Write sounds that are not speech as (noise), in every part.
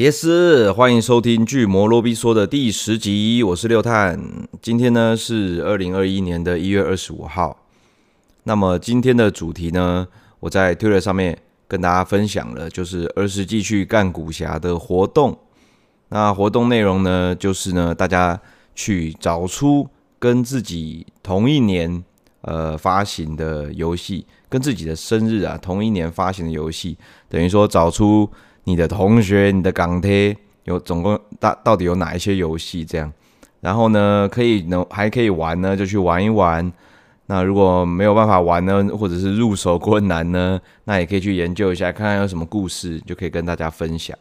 Yes，欢迎收听《巨魔罗比说》的第十集，我是六探。今天呢是二零二一年的一月二十五号。那么今天的主题呢，我在 Twitter 上面跟大家分享了，就是儿时继续干股侠的活动。那活动内容呢，就是呢，大家去找出跟自己同一年呃发行的游戏，跟自己的生日啊同一年发行的游戏，等于说找出。你的同学，你的港贴有总共大到底有哪一些游戏？这样，然后呢，可以能还可以玩呢，就去玩一玩。那如果没有办法玩呢，或者是入手困难呢，那也可以去研究一下，看看有什么故事，就可以跟大家分享。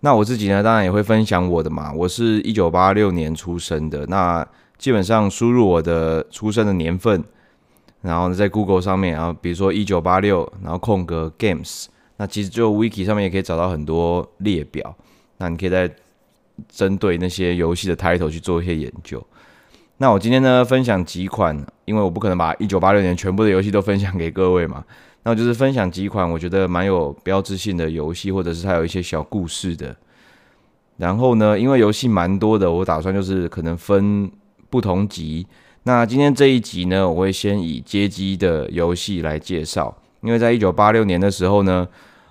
那我自己呢，当然也会分享我的嘛。我是一九八六年出生的，那基本上输入我的出生的年份，然后在 Google 上面，然后比如说一九八六，然后空格 Games。那其实就 Wiki 上面也可以找到很多列表，那你可以在针对那些游戏的 title 去做一些研究。那我今天呢，分享几款，因为我不可能把一九八六年全部的游戏都分享给各位嘛，那我就是分享几款我觉得蛮有标志性的游戏，或者是它有一些小故事的。然后呢，因为游戏蛮多的，我打算就是可能分不同集。那今天这一集呢，我会先以街机的游戏来介绍。因为在一九八六年的时候呢，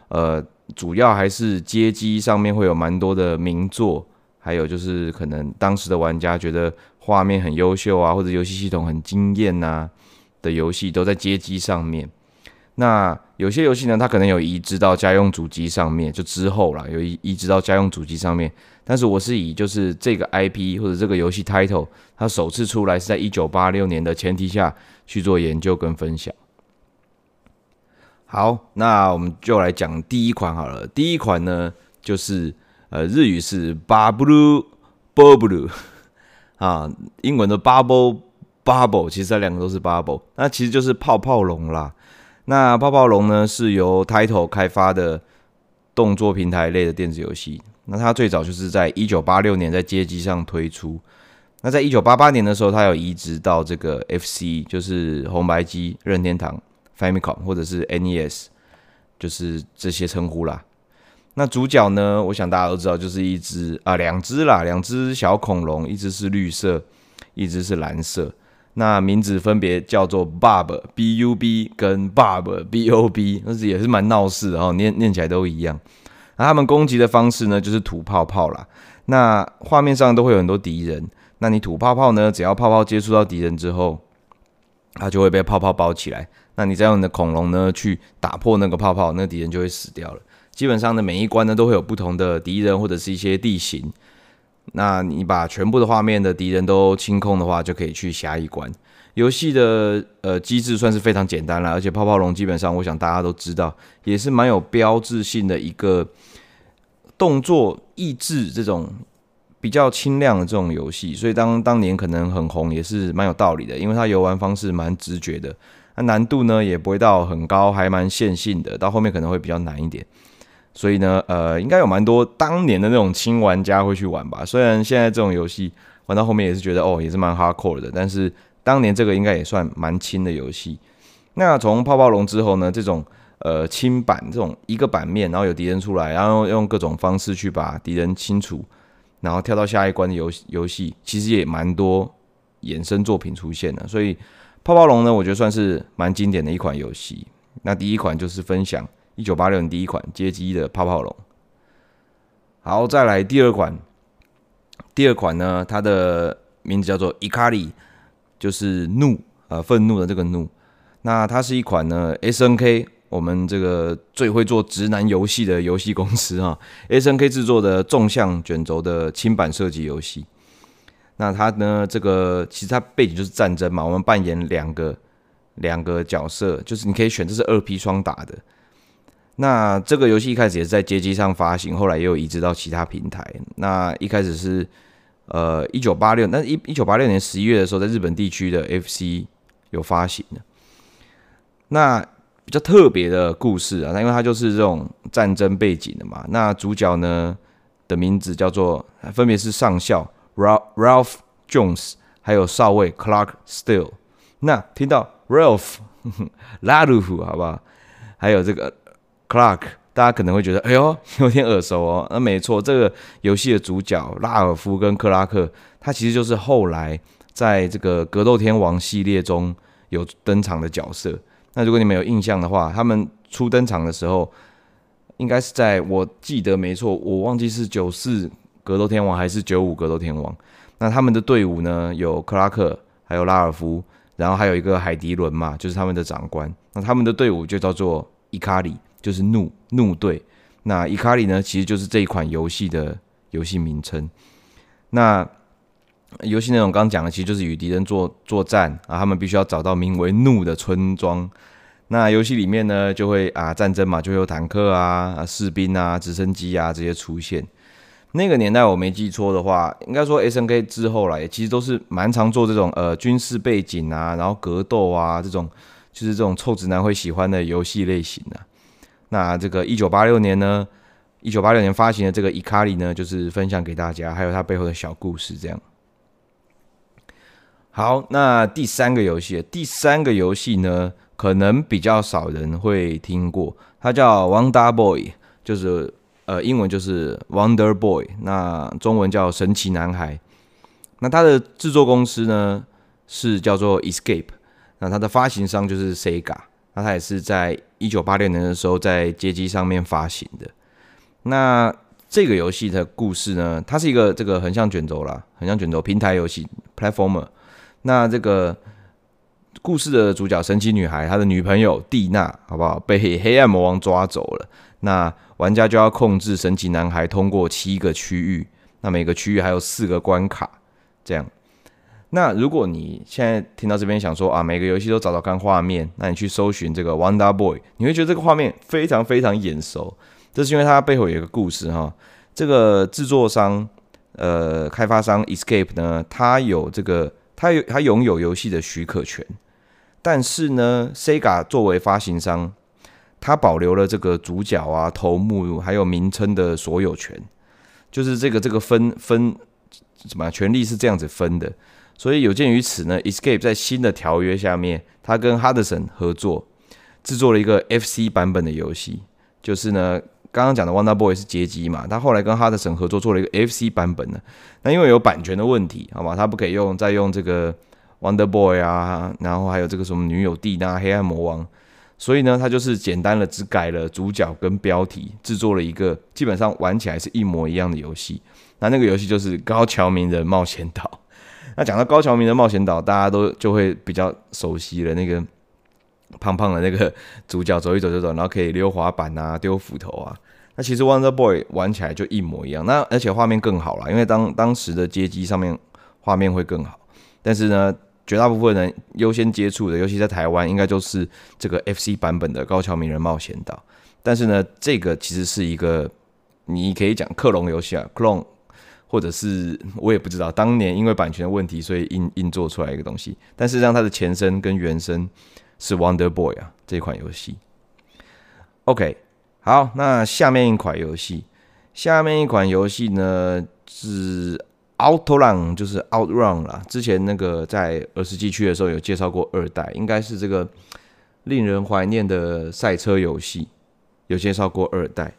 呃，主要还是街机上面会有蛮多的名作，还有就是可能当时的玩家觉得画面很优秀啊，或者游戏系统很惊艳呐的游戏都在街机上面。那有些游戏呢，它可能有移植到家用主机上面，就之后啦，有移移植到家用主机上面。但是我是以就是这个 IP 或者这个游戏 title 它首次出来是在一九八六年的前提下去做研究跟分享。好，那我们就来讲第一款好了。第一款呢，就是呃，日语是 Bubble bubble 啊，英文的 Bubble bubble，其实这两个都是 Bubble，那其实就是泡泡龙啦。那泡泡龙呢，是由 Title 开发的动作平台类的电子游戏。那它最早就是在一九八六年在街机上推出。那在一九八八年的时候，它有移植到这个 FC，就是红白机任天堂。Famicom 或者是 NES，就是这些称呼啦。那主角呢？我想大家都知道，就是一只啊，两只啦，两只小恐龙，一只是绿色，一只是蓝色。那名字分别叫做 Bob B U B 跟 Bob B O B，但是也是蛮闹事的哦，念念起来都一样。那他们攻击的方式呢，就是吐泡泡啦。那画面上都会有很多敌人，那你吐泡泡呢，只要泡泡接触到敌人之后，它就会被泡泡包起来。那你再用你的恐龙呢去打破那个泡泡，那敌人就会死掉了。基本上呢，每一关呢都会有不同的敌人或者是一些地形。那你把全部的画面的敌人都清空的话，就可以去下一关。游戏的呃机制算是非常简单了，而且泡泡龙基本上我想大家都知道，也是蛮有标志性的一个动作益智这种比较轻量的这种游戏，所以当当年可能很红也是蛮有道理的，因为它游玩方式蛮直觉的。那难度呢也不会到很高，还蛮线性的，到后面可能会比较难一点。所以呢，呃，应该有蛮多当年的那种轻玩家会去玩吧。虽然现在这种游戏玩到后面也是觉得哦，也是蛮 hardcore 的，但是当年这个应该也算蛮轻的游戏。那从泡泡龙之后呢，这种呃轻版这种一个版面，然后有敌人出来，然后用各种方式去把敌人清除，然后跳到下一关的游游戏，其实也蛮多衍生作品出现的，所以。泡泡龙呢，我觉得算是蛮经典的一款游戏。那第一款就是分享一九八六年第一款街机的泡泡龙。好，再来第二款。第二款呢，它的名字叫做伊卡里，就是怒啊，愤怒的这个怒。那它是一款呢，SNK 我们这个最会做直男游戏的游戏公司啊，SNK 制作的纵向卷轴的轻版射击游戏。那它呢？这个其实它背景就是战争嘛。我们扮演两个两个角色，就是你可以选，这是二 P 双打的。那这个游戏一开始也是在街机上发行，后来也有移植到其他平台。那一开始是呃一九八六，那一一九八六年十一月的时候，在日本地区的 FC 有发行的。那比较特别的故事啊，那因为它就是这种战争背景的嘛。那主角呢的名字叫做，分别是上校。Ralph Jones，还有少尉 Clark Steele。那听到 Ralph 拉鲁夫，好不好？还有这个 Clark 大家可能会觉得，哎呦，有点耳熟哦。那没错，这个游戏的主角拉尔夫跟克拉克，他其实就是后来在这个格斗天王系列中有登场的角色。那如果你们有印象的话，他们初登场的时候，应该是在我记得没错，我忘记是九四格斗天王还是九五格斗天王。那他们的队伍呢，有克拉克，还有拉尔夫，然后还有一个海迪伦嘛，就是他们的长官。那他们的队伍就叫做伊卡里。就是怒怒队，那伊卡里呢，其实就是这一款游戏的游戏名称。那游戏内容刚刚讲的，其实就是与敌人作作战啊，他们必须要找到名为怒的村庄。那游戏里面呢，就会啊战争嘛，就会有坦克啊、啊士兵啊、直升机啊这些出现。那个年代我没记错的话，应该说 SNK 之后来，其实都是蛮常做这种呃军事背景啊，然后格斗啊这种，就是这种臭直男会喜欢的游戏类型啊。那这个一九八六年呢，一九八六年发行的这个伊卡里呢，就是分享给大家，还有它背后的小故事这样。好，那第三个游戏，第三个游戏呢，可能比较少人会听过，它叫 Wonder Boy，就是呃英文就是 Wonder Boy，那中文叫神奇男孩。那它的制作公司呢是叫做 Escape，那它的发行商就是 Sega。那它也是在一九八六年的时候在街机上面发行的。那这个游戏的故事呢，它是一个这个横向卷轴啦，横向卷轴平台游戏 （platformer）。那这个故事的主角神奇女孩，她的女朋友蒂娜，好不好？被黑暗魔王抓走了。那玩家就要控制神奇男孩通过七个区域，那每个区域还有四个关卡，这样。那如果你现在听到这边想说啊，每个游戏都找找看画面，那你去搜寻这个 Wonder Boy，你会觉得这个画面非常非常眼熟。这是因为它背后有一个故事哈。这个制作商呃开发商 Escape 呢，它有这个它有它拥有游戏的许可权，但是呢，Sega 作为发行商，他保留了这个主角啊、头目还有名称的所有权，就是这个这个分分什么权利是这样子分的。所以有鉴于此呢，Escape 在新的条约下面，他跟 Hudson 合作制作了一个 FC 版本的游戏。就是呢，刚刚讲的 Wonder Boy 是街机嘛，他后来跟哈德森合作做了一个 FC 版本的。那因为有版权的问题，好吧，他不可以用再用这个 Wonder Boy 啊，然后还有这个什么女友蒂娜、黑暗魔王，所以呢，他就是简单的只改了主角跟标题，制作了一个基本上玩起来是一模一样的游戏。那那个游戏就是《高桥名人冒险岛》。(laughs) 那讲到高桥名人冒险岛，大家都就会比较熟悉了。那个胖胖的那个主角走一走就走，然后可以溜滑板啊、丢斧头啊。那其实 Wonder Boy 玩起来就一模一样。那而且画面更好了，因为当当时的街机上面画面会更好。但是呢，绝大部分人优先接触的，尤其在台湾，应该就是这个 FC 版本的高桥名人冒险岛。但是呢，这个其实是一个你可以讲克隆游戏啊，克隆。或者是我也不知道，当年因为版权的问题，所以硬硬做出来一个东西。但是让它的前身跟原生是 Wonder Boy 啊，这款游戏。OK，好，那下面一款游戏，下面一款游戏呢是 Outrun，就是 Outrun 啦。之前那个在儿时机区的时候有介绍过二代，应该是这个令人怀念的赛车游戏，有介绍过二代。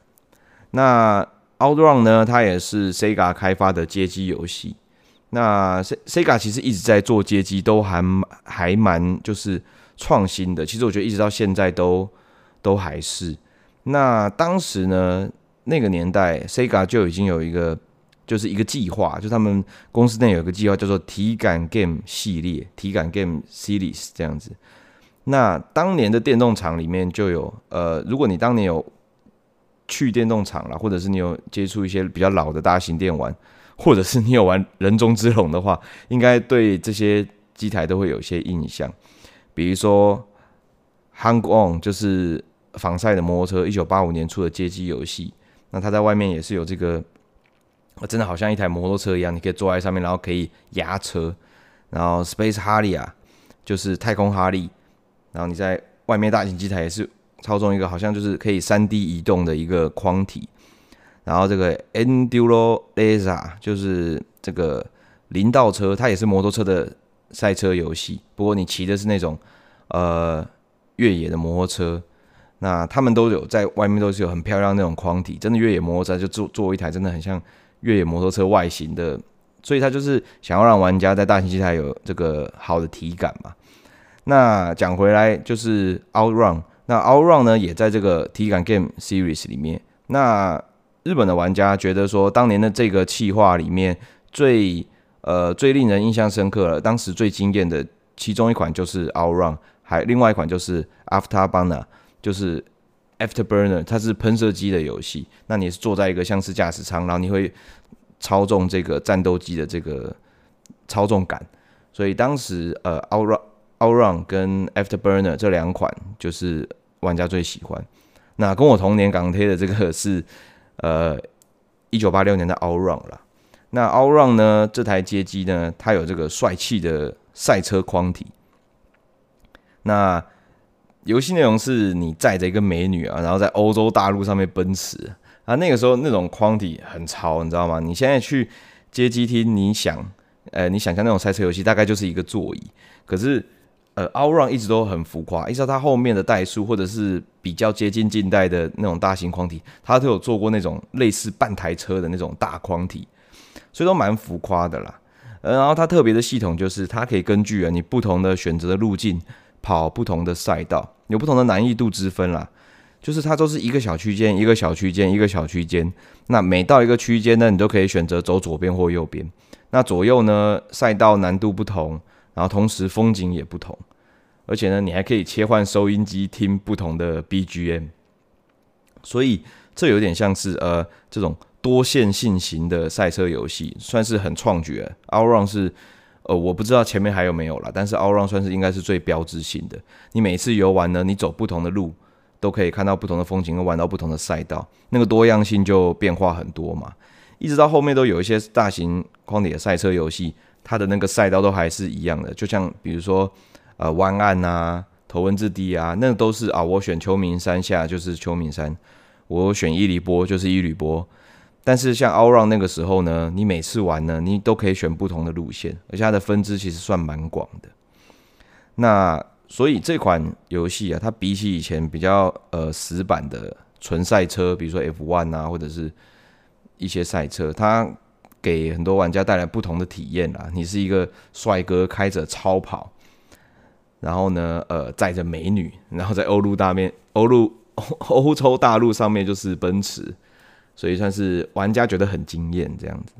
那 Outrun 呢，它也是 Sega 开发的街机游戏。那 Sega 其实一直在做街机，都还还蛮就是创新的。其实我觉得一直到现在都都还是。那当时呢，那个年代 Sega 就已经有一个就是一个计划，就他们公司内有一个计划叫做体感 Game 系列，体感 Game Series 这样子。那当年的电动厂里面就有呃，如果你当年有。去电动厂了，或者是你有接触一些比较老的大型电玩，或者是你有玩人中之龙的话，应该对这些机台都会有一些印象。比如说《Hang On》就是仿赛的摩托车，一九八五年出的街机游戏。那它在外面也是有这个，我真的好像一台摩托车一样，你可以坐在上面，然后可以压车。然后《Space Harley 啊》就是太空哈利，然后你在外面大型机台也是。操纵一个好像就是可以三 D 移动的一个框体，然后这个 Endureza 就是这个林道车，它也是摩托车的赛车游戏，不过你骑的是那种呃越野的摩托车。那他们都有在外面都是有很漂亮那种框体，真的越野摩托车就做做一台真的很像越野摩托车外形的，所以他就是想要让玩家在大型机台有这个好的体感嘛。那讲回来就是 OutRun，那 OutRun 呢也在这个体感 Game Series 里面。那日本的玩家觉得说，当年的这个企划里面最呃最令人印象深刻了，当时最惊艳的其中一款就是 OutRun，还另外一款就是 Afterburner，就是 Afterburner，它是喷射机的游戏。那你是坐在一个像是驾驶舱，然后你会操纵这个战斗机的这个操纵杆，所以当时呃 OutRun OutRun 跟 Afterburner 这两款就是玩家最喜欢。那跟我同年港贴的这个是呃一九八六年的 OutRun 了。那 OutRun 呢，这台街机呢，它有这个帅气的赛车框体。那游戏内容是你载着一个美女啊，然后在欧洲大陆上面奔驰啊。那个时候那种框体很潮，你知道吗？你现在去街机厅，你想，呃，你想象那种赛车游戏，大概就是一个座椅，可是。呃，OutRun 一直都很浮夸，一直到它后面的代数或者是比较接近近代的那种大型框体，它都有做过那种类似半台车的那种大框体，所以都蛮浮夸的啦。呃，然后它特别的系统就是它可以根据啊你不同的选择的路径跑不同的赛道，有不同的难易度之分啦。就是它都是一个小区间，一个小区间，一个小区间。那每到一个区间呢，你都可以选择走左边或右边。那左右呢，赛道难度不同。然后同时风景也不同，而且呢，你还可以切换收音机听不同的 BGM，所以这有点像是呃这种多线性型的赛车游戏，算是很创举。OutRun 是呃我不知道前面还有没有啦，但是 OutRun 算是应该是最标志性的。你每次游玩呢，你走不同的路，都可以看到不同的风景，和玩到不同的赛道，那个多样性就变化很多嘛。一直到后面都有一些大型框体的赛车游戏。它的那个赛道都还是一样的，就像比如说，呃，湾岸啊，头文字 D 啊，那都是啊，我选秋名山下就是秋名山，我选伊犁波就是伊犁波。但是像 OutRun 那个时候呢，你每次玩呢，你都可以选不同的路线，而且它的分支其实算蛮广的。那所以这款游戏啊，它比起以前比较呃死板的纯赛车，比如说 F1 啊，或者是一些赛车，它给很多玩家带来不同的体验啦。你是一个帅哥开着超跑，然后呢，呃，载着美女，然后在欧陆大面欧陆欧洲大陆上面就是奔驰，所以算是玩家觉得很惊艳这样子。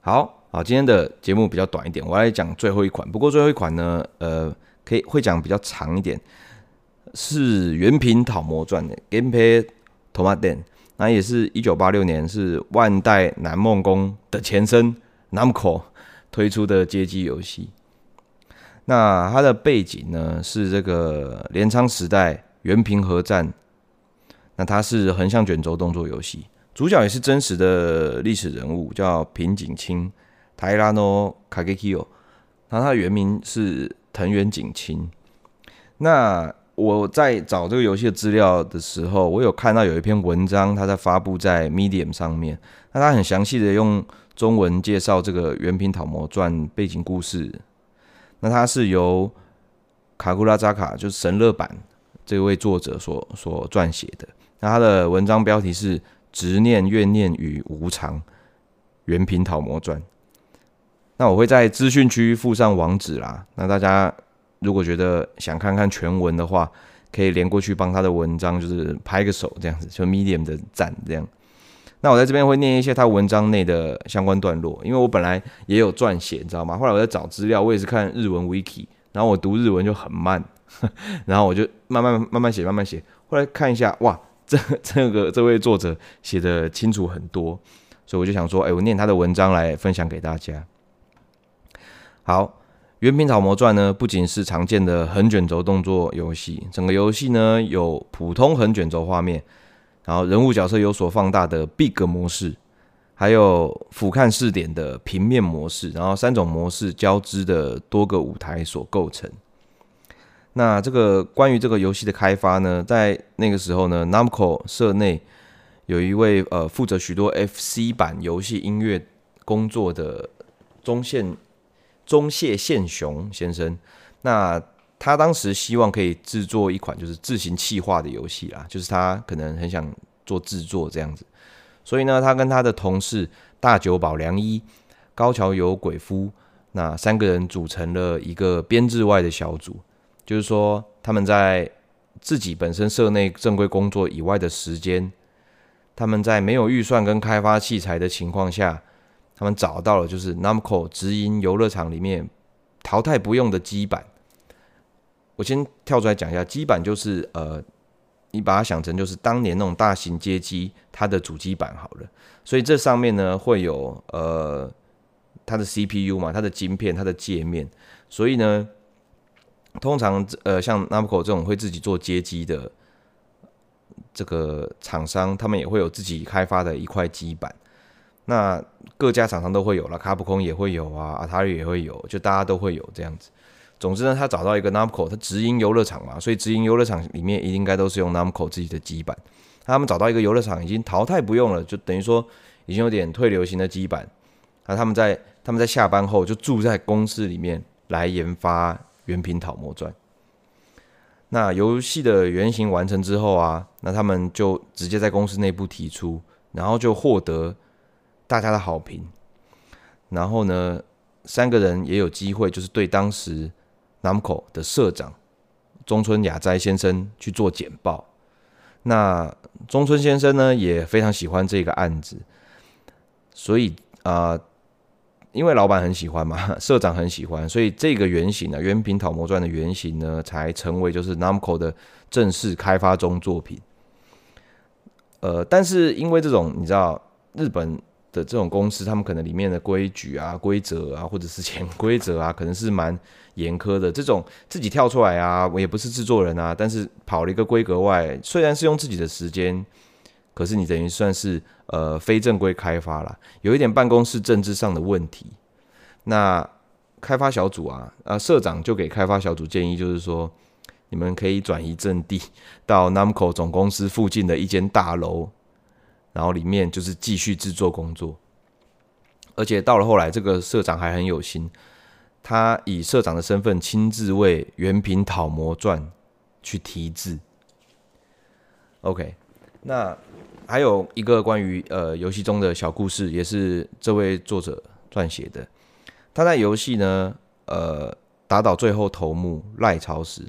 好好，今天的节目比较短一点，我来讲最后一款。不过最后一款呢，呃，可以会讲比较长一点，是《原品讨魔传》的《Genpei Tomaten》。那也是一九八六年，是万代南梦宫的前身 Namco 推出的街机游戏。那它的背景呢，是这个镰仓时代原平和战。那它是横向卷轴动作游戏，主角也是真实的历史人物，叫平井清 Taira Kagekyo。那它的原名是藤原景清。那我在找这个游戏的资料的时候，我有看到有一篇文章，它在发布在 Medium 上面。那它很详细的用中文介绍这个《原品讨魔传》背景故事。那它是由卡库拉扎卡，就是神乐版这位作者所所撰写的。那他的文章标题是《执念、怨念与无常：原品讨魔传》。那我会在资讯区附上网址啦。那大家。如果觉得想看看全文的话，可以连过去帮他的文章，就是拍个手这样子，就 Medium 的赞这样。那我在这边会念一些他文章内的相关段落，因为我本来也有撰写，你知道吗？后来我在找资料，我也是看日文 Wiki，然后我读日文就很慢，(laughs) 然后我就慢慢慢慢写，慢慢写。后来看一下，哇，这 (laughs) 这个这位作者写的清楚很多，所以我就想说，哎，我念他的文章来分享给大家。好。《原品草魔传》呢，不仅是常见的横卷轴动作游戏，整个游戏呢有普通横卷轴画面，然后人物角色有所放大的 Big 模式，还有俯瞰视点的平面模式，然后三种模式交织的多个舞台所构成。那这个关于这个游戏的开发呢，在那个时候呢，Namco 社内有一位呃负责许多 FC 版游戏音乐工作的中线。中谢宪雄先生，那他当时希望可以制作一款就是自行企划的游戏啦，就是他可能很想做制作这样子，所以呢，他跟他的同事大久保良一、高桥由鬼夫那三个人组成了一个编制外的小组，就是说他们在自己本身社内正规工作以外的时间，他们在没有预算跟开发器材的情况下，他们找到了就是 Namco 直营游乐场里面淘汰不用的基板。我先跳出来讲一下，基板就是呃，你把它想成就是当年那种大型街机它的主机板好了，所以这上面呢会有呃它的 CPU 嘛，它的晶片，它的界面，所以呢，通常呃像 Namco 这种会自己做街机的这个厂商，他们也会有自己开发的一块基板，那各家厂商都会有了，卡普空也会有啊，阿塔利也会有，就大家都会有这样子。总之呢，他找到一个 Namco，他直营游乐场嘛，所以直营游乐场里面应该都是用 Namco 自己的基板。他们找到一个游乐场已经淘汰不用了，就等于说已经有点退流行的基板。那他们在他们在下班后就住在公司里面来研发《原品讨魔传》。那游戏的原型完成之后啊，那他们就直接在公司内部提出，然后就获得大家的好评。然后呢，三个人也有机会，就是对当时。Namco 的社长中村雅哉先生去做简报，那中村先生呢也非常喜欢这个案子，所以啊、因为老板很喜欢嘛，(laughs) 社长很喜欢，所以这个原型呢，《原品讨魔传》的原型呢，才成为就是 Namco 的正式开发中作品。呃，但是因为这种你知道日本。的这种公司，他们可能里面的规矩啊、规则啊，或者是潜规则啊，可能是蛮严苛的。这种自己跳出来啊，我也不是制作人啊，但是跑了一个规格外，虽然是用自己的时间，可是你等于算是呃非正规开发啦，有一点办公室政治上的问题。那开发小组啊，啊社长就给开发小组建议，就是说你们可以转移阵地 (laughs) 到 Namco 总公司附近的一间大楼。然后里面就是继续制作工作，而且到了后来，这个社长还很有心，他以社长的身份亲自为《原品讨魔传》去题字。OK，那还有一个关于呃游戏中的小故事，也是这位作者撰写的。他在游戏呢，呃，打倒最后头目赖朝时，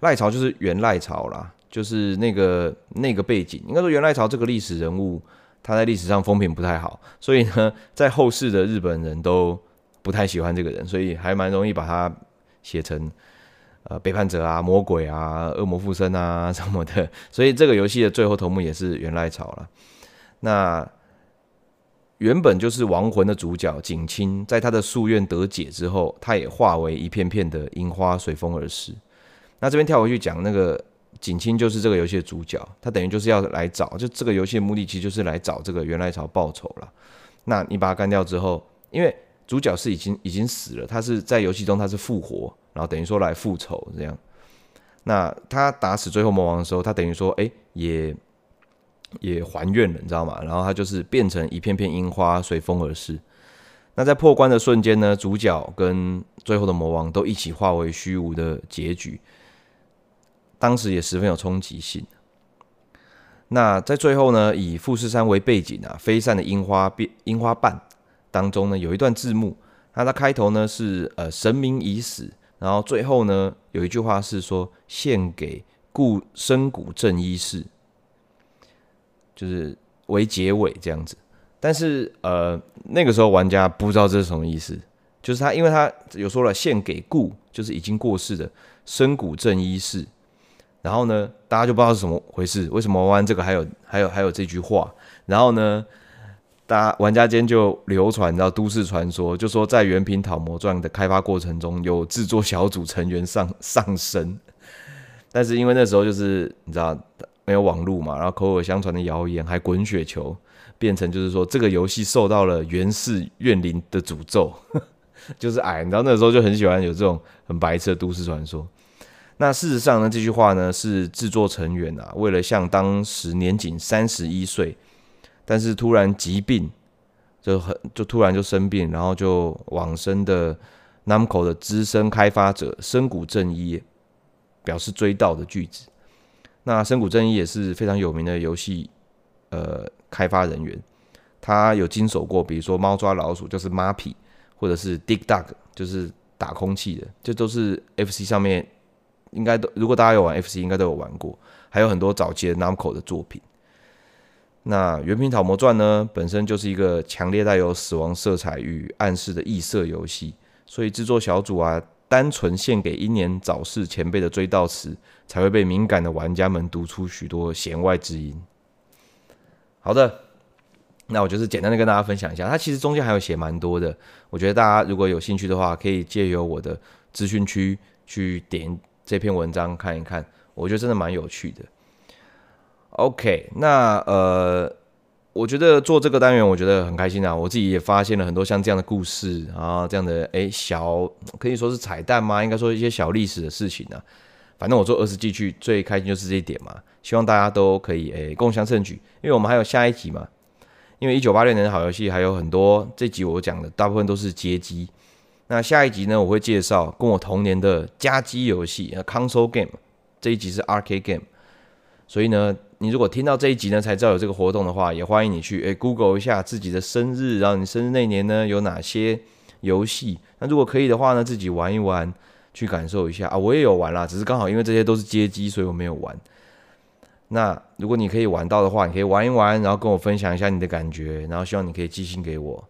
赖朝就是源赖朝啦。就是那个那个背景，应该说源赖朝这个历史人物，他在历史上风评不太好，所以呢，在后世的日本人都不太喜欢这个人，所以还蛮容易把他写成呃背叛者啊、魔鬼啊、恶魔附身啊 (laughs) 什么的。所以这个游戏的最后头目也是源赖朝了。那原本就是亡魂的主角景清，在他的夙愿得解之后，他也化为一片片的樱花随风而逝。那这边跳回去讲那个。景清就是这个游戏的主角，他等于就是要来找，就这个游戏的目的其实就是来找这个原赖朝报仇了。那你把他干掉之后，因为主角是已经已经死了，他是在游戏中他是复活，然后等于说来复仇这样。那他打死最后魔王的时候，他等于说，哎，也也还愿了，你知道吗？然后他就是变成一片片樱花随风而逝。那在破关的瞬间呢，主角跟最后的魔王都一起化为虚无的结局。当时也十分有冲击性。那在最后呢，以富士山为背景啊，飞散的樱花变樱花瓣当中呢，有一段字幕。那它开头呢是呃神明已死，然后最后呢有一句话是说献给故深谷正一氏，就是为结尾这样子。但是呃那个时候玩家不知道这是什么意思，就是他因为他有说了献给故就是已经过世的深谷正一氏。然后呢，大家就不知道是怎么回事，为什么玩这个还有还有还有这句话？然后呢，大家玩家间就流传到都市传说，就说在《原品讨魔传》的开发过程中，有制作小组成员上上身，但是因为那时候就是你知道没有网络嘛，然后口耳相传的谣言还滚雪球，变成就是说这个游戏受到了源氏怨灵的诅咒，(laughs) 就是矮，你知道那时候就很喜欢有这种很白痴的都市传说。那事实上呢，这句话呢是制作成员啊，为了向当时年仅三十一岁，但是突然疾病就很就突然就生病，然后就往生的 Namco 的资深开发者深谷正一表示追悼的句子。那深谷正一也是非常有名的游戏呃开发人员，他有经手过，比如说猫抓老鼠就是 Mappy，或者是 Dig Dug 就是打空气的，这都是 FC 上面应该都如果大家有玩 FC 应该都有玩过，还有很多早期的 Namco 的作品。那《原平讨魔传》呢，本身就是一个强烈带有死亡色彩与暗示的异色游戏，所以制作小组啊，单纯献给英年早逝前辈的追悼词，才会被敏感的玩家们读出许多弦外之音。好的，那我就是简单的跟大家分享一下，它其实中间还有写蛮多的，我觉得大家如果有兴趣的话，可以借由我的资讯区去点这篇文章看一看，我觉得真的蛮有趣的。OK，那呃，我觉得做这个单元我觉得很开心啊，我自己也发现了很多像这样的故事啊，这样的诶小可以说是彩蛋吗？应该说一些小历史的事情呢、啊。反正我做儿时记趣最开心就是这一点嘛，希望大家都可以诶共襄盛举，因为我们还有下一集嘛。因为一九八六年的好游戏还有很多，这集我讲的大部分都是街机。那下一集呢，我会介绍跟我同年的家机游戏，console game，这一集是 arcade game，所以呢。你如果听到这一集呢，才知道有这个活动的话，也欢迎你去诶 Google 一下自己的生日，然后你生日那年呢有哪些游戏？那如果可以的话呢，自己玩一玩，去感受一下啊。我也有玩啦，只是刚好因为这些都是街机，所以我没有玩。那如果你可以玩到的话，你可以玩一玩，然后跟我分享一下你的感觉，然后希望你可以寄信给我。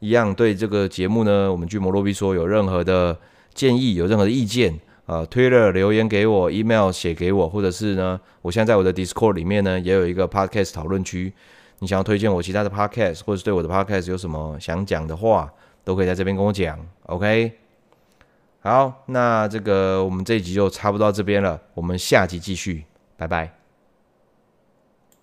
一样对这个节目呢，我们巨魔洛比说有任何的建议，有任何的意见。呃，Twitter 留言给我，email 写给我，或者是呢，我现在在我的 Discord 里面呢，也有一个 Podcast 讨论区。你想要推荐我其他的 Podcast，或者是对我的 Podcast 有什么想讲的话，都可以在这边跟我讲。OK，好，那这个我们这一集就差不多到这边了，我们下集继续，拜拜。